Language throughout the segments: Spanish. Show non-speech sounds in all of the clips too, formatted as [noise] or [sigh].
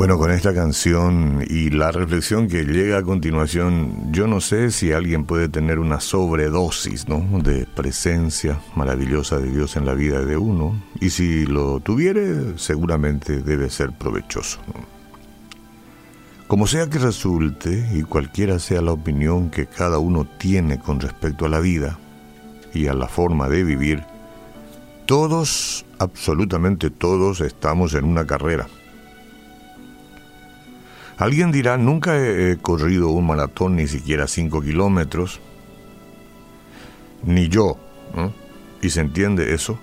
Bueno, con esta canción y la reflexión que llega a continuación, yo no sé si alguien puede tener una sobredosis ¿no? de presencia maravillosa de Dios en la vida de uno, y si lo tuviere, seguramente debe ser provechoso. Como sea que resulte, y cualquiera sea la opinión que cada uno tiene con respecto a la vida y a la forma de vivir, todos, absolutamente todos, estamos en una carrera Alguien dirá, nunca he, corrido un maratón ni siquiera cinco kilómetros, ni yo, y se entiende eso,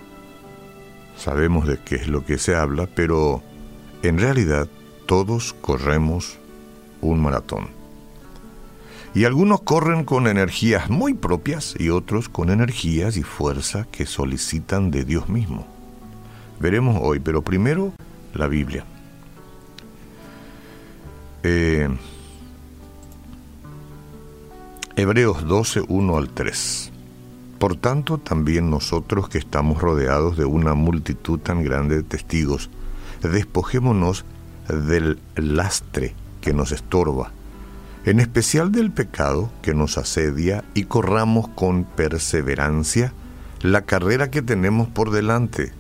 sabemos de qué es lo que se habla, pero en realidad todos corremos un maratón. Y algunos corren con energías muy propias y otros con energías y fuerza que solicitan de Dios mismo. Veremos hoy, pero primero la Biblia. Eh, Hebreos 12, 1 al 3. Por tanto, también nosotros que estamos rodeados de una multitud tan grande de testigos, despojémonos del lastre que nos estorba, en especial del pecado que nos asedia, y corramos con perseverancia la carrera que tenemos por delante.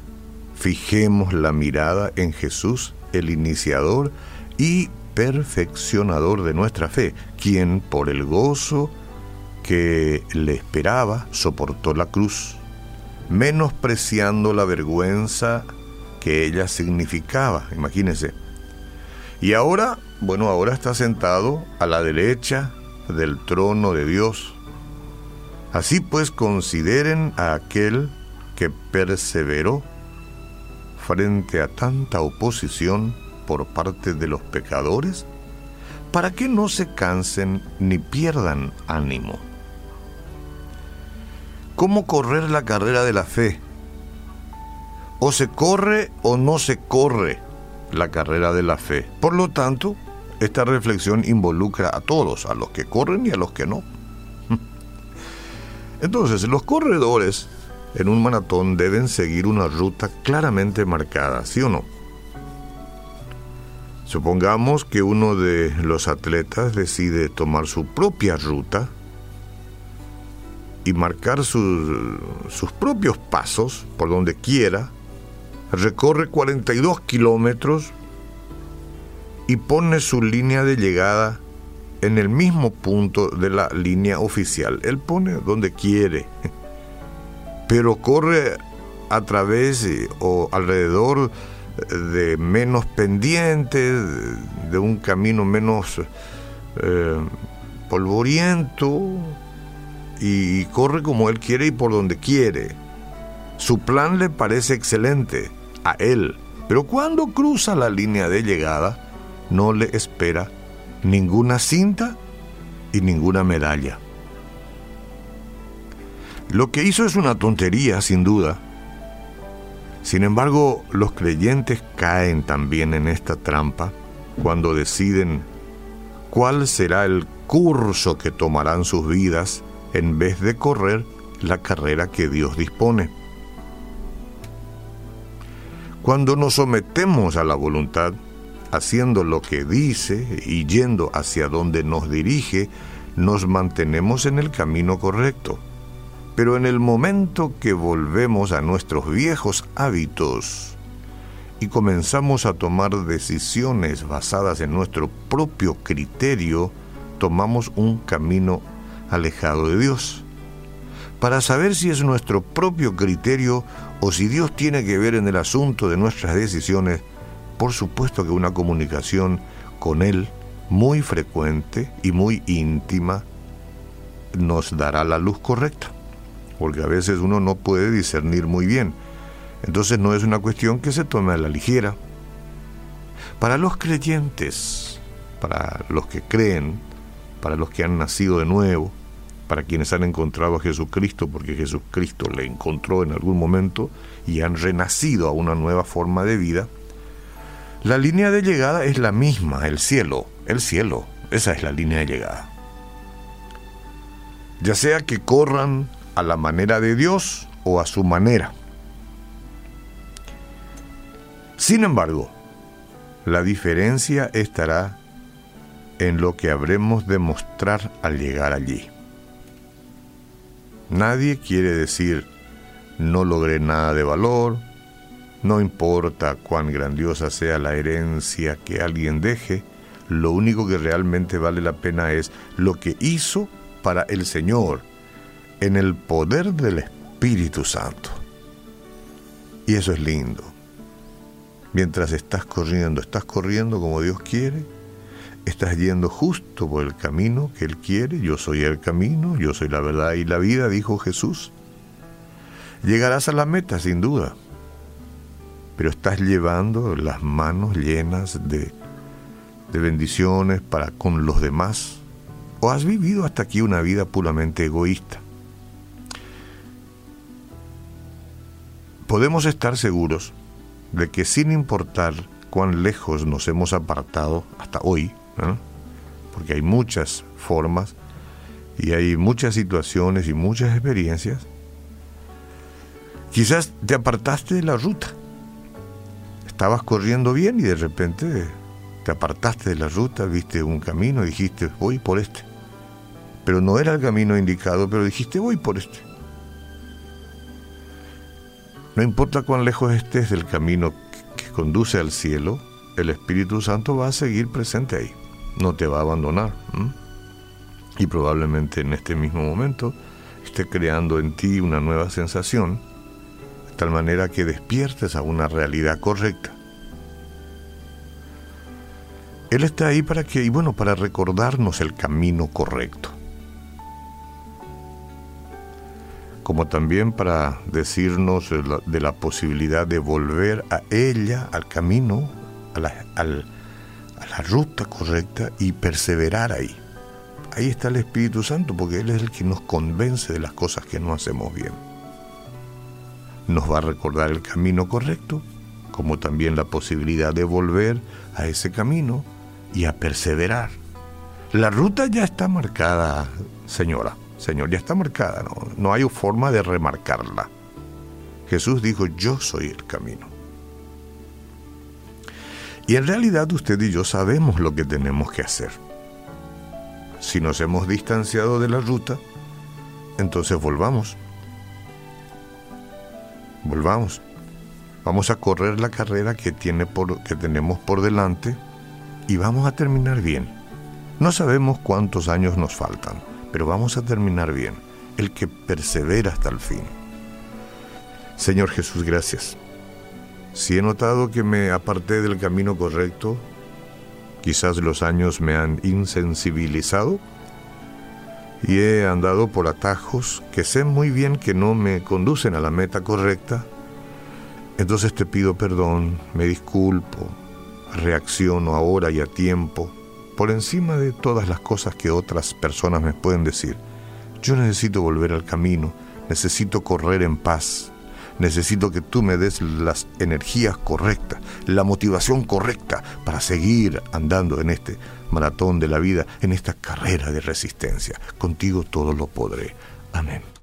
Fijemos la mirada en Jesús, el iniciador y perfeccionador de nuestra fe, quien por el gozo que le esperaba soportó la cruz, menospreciando la vergüenza que ella significaba, imagínense. Y ahora, bueno, ahora está sentado a la derecha del trono de Dios. Así pues, consideren a aquel que perseveró frente a tanta oposición por parte de los pecadores para que no se cansen ni pierdan ánimo. ¿Cómo correr la carrera de la fe? O se corre o no se corre la carrera de la fe. Por lo tanto, esta reflexión involucra a todos, a los que corren y a los que no. [laughs] Entonces, los corredores en un maratón deben seguir una ruta claramente marcada, ¿sí o no? Supongamos que uno de los atletas decide tomar su propia ruta y marcar sus, sus propios pasos por donde quiera, recorre 42 kilómetros y pone su línea de llegada en el mismo punto de la línea oficial. Él pone donde quiere, [laughs] pero corre a través eh, o alrededor de menos pendientes, de un camino menos eh, polvoriento y corre como él quiere y por donde quiere. Su plan le parece excelente a él, pero cuando cruza la línea de llegada no le espera ninguna cinta y ninguna medalla. Lo que hizo es una tontería, sin duda, sin embargo, los creyentes caen también en esta trampa cuando deciden cuál será el curso que tomarán sus vidas en vez de correr la carrera que Dios dispone. Cuando nos sometemos a la voluntad, haciendo lo que dice y yendo hacia donde nos dirige, nos mantenemos en el camino correcto. Pero en el momento que volvemos a nuestros viejos hábitos y comenzamos a tomar decisiones basadas en nuestro propio criterio, tomamos un camino alejado de Dios. Para saber si es nuestro propio criterio o si Dios tiene que ver en el asunto de nuestras decisiones, por supuesto que una comunicación con Él muy frecuente y muy íntima nos dará la luz correcta porque a veces uno no puede discernir muy bien. Entonces no es una cuestión que se tome a la ligera. Para los creyentes, para los que creen, para los que han nacido de nuevo, para quienes han encontrado a Jesucristo, porque Jesucristo le encontró en algún momento y han renacido a una nueva forma de vida, la línea de llegada es la misma, el cielo, el cielo, esa es la línea de llegada. Ya sea que corran a la manera de Dios o a su manera. Sin embargo, La diferencia estará en lo que habremos de mostrar al llegar allí. Nadie quiere decir no logré nada de valor, no importa cuán grandiosa sea la herencia que alguien deje, lo único que realmente vale la pena es lo que hizo para el Señor en el poder del Espíritu Santo. Y eso es lindo. Mientras estás corriendo, estás corriendo como Dios quiere, estás yendo justo por el camino que Él quiere, yo soy el camino, yo soy la verdad y la vida, dijo Jesús. Llegarás a la meta, sin duda, pero estás llevando las manos llenas de, de bendiciones para con los demás, o has vivido hasta aquí una vida puramente egoísta. Podemos estar seguros de que sin importar cuán lejos nos hemos apartado hasta hoy, porque hay muchas formas y hay muchas situaciones y muchas experiencias, quizás te apartaste de la ruta. Estabas corriendo bien y de repente te apartaste de la ruta, viste un camino y dijiste, voy por este. Pero no era el camino indicado, pero dijiste, voy por este. No importa cuán lejos estés del camino que conduce al cielo, el Espíritu Santo va a seguir presente ahí no te va a abandonar. Y probablemente en este mismo momento esté creando en ti una nueva sensación, de tal manera que despiertes a una realidad correcta. Él está ahí para que, y bueno, para recordarnos el camino correcto. Como también para decirnos de la, posibilidad de volver a ella, al camino, al, a la ruta correcta y perseverar ahí. Ahí está el Espíritu Santo porque Él es el que nos convence de las cosas que no hacemos bien. Nos va a recordar el camino correcto, como también la posibilidad de volver a ese camino y a perseverar. La ruta ya está marcada, señora, señor, ya está marcada, no, no hay forma de remarcarla. Jesús dijo, yo soy el camino. Y en realidad usted y yo sabemos lo que tenemos que hacer. Si nos hemos distanciado de la ruta, entonces volvamos. Volvamos. Vamos a correr la carrera que, tiene por, que tenemos por delante y vamos a terminar bien. No sabemos cuántos años nos faltan, pero vamos a terminar bien. El que persevera hasta el fin. Señor Jesús, gracias si he notado que me aparté del camino correcto, quizás los años me han insensibilizado y he andado por atajos que sé muy bien que no me conducen a la meta correcta, entonces te pido perdón, me disculpo, reacciono ahora y a tiempo, por encima de todas las cosas que otras personas me pueden decir. Yo necesito volver al camino, necesito correr en paz, Necesito que tú me des las energías correctas, la motivación correcta para seguir andando en este maratón de la vida, en esta carrera de resistencia. Contigo todo lo podré. Amén.